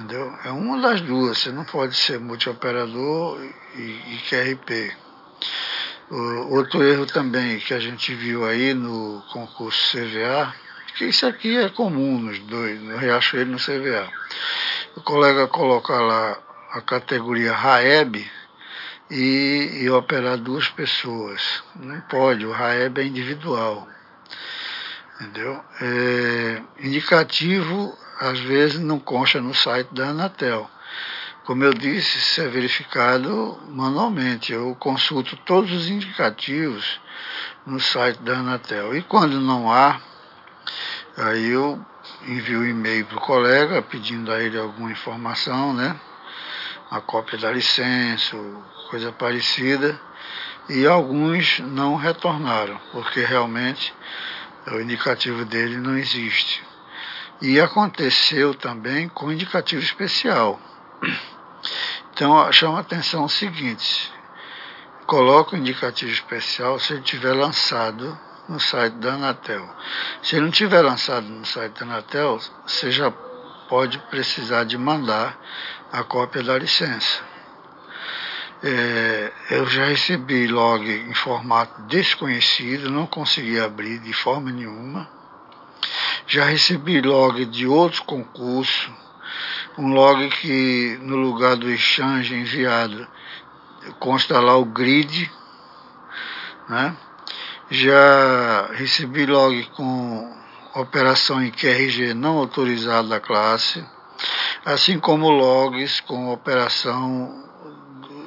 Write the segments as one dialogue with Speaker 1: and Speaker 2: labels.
Speaker 1: Entendeu? É uma das duas, você não pode ser multioperador e, e QRP. O, outro erro também que a gente viu aí no concurso CVA, que isso aqui é comum nos dois, no Riachuelo e no CVA. O colega coloca lá a categoria RAEB e, e operar duas pessoas. Não pode, o RAEB é individual. Entendeu? É, indicativo às vezes não consta no site da Anatel. Como eu disse, isso é verificado manualmente. Eu consulto todos os indicativos no site da Anatel. E quando não há, aí eu envio um e-mail para o colega pedindo a ele alguma informação, né? A cópia da licença, coisa parecida. E alguns não retornaram, porque realmente o indicativo dele não existe. E aconteceu também com indicativo especial. Então, chama a atenção o seguinte: coloca o indicativo especial se ele tiver lançado no site da Anatel. Se ele não tiver lançado no site da Anatel, você já pode precisar de mandar a cópia da licença. É, eu já recebi log em formato desconhecido, não consegui abrir de forma nenhuma. Já recebi log de outro concurso, um log que no lugar do exchange enviado consta lá o grid, né? Já recebi log com operação em QRG não autorizado da classe, assim como logs com operação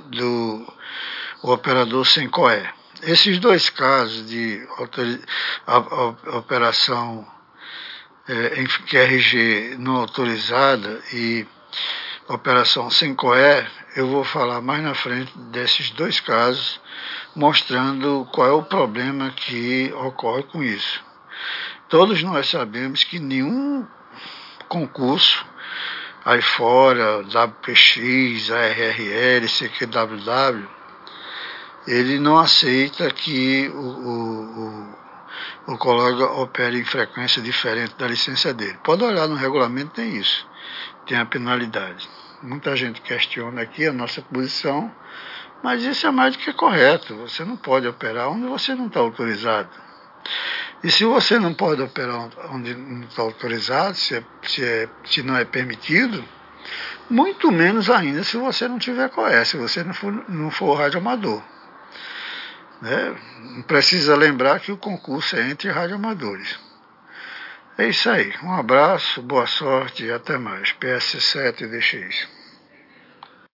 Speaker 1: do operador sem COE. Esses dois casos de operação é, em QRG não autorizada e operação sem COE, eu vou falar mais na frente desses dois casos, mostrando qual é o problema que ocorre com isso. Todos nós sabemos que nenhum concurso aí fora, WPX, ARRL, CQWW, ele não aceita que o, o, o colega opere em frequência diferente da licença dele. Pode olhar no regulamento, tem isso, tem a penalidade. Muita gente questiona aqui a nossa posição, mas isso é mais do que correto. Você não pode operar onde você não está autorizado. E se você não pode operar onde não está autorizado, se, é, se, é, se não é permitido, muito menos ainda se você não tiver COE, se você não for, não for radioamador. Né? Precisa lembrar que o concurso é entre radioamadores. É isso aí. Um abraço, boa sorte e até mais. PS7 DX.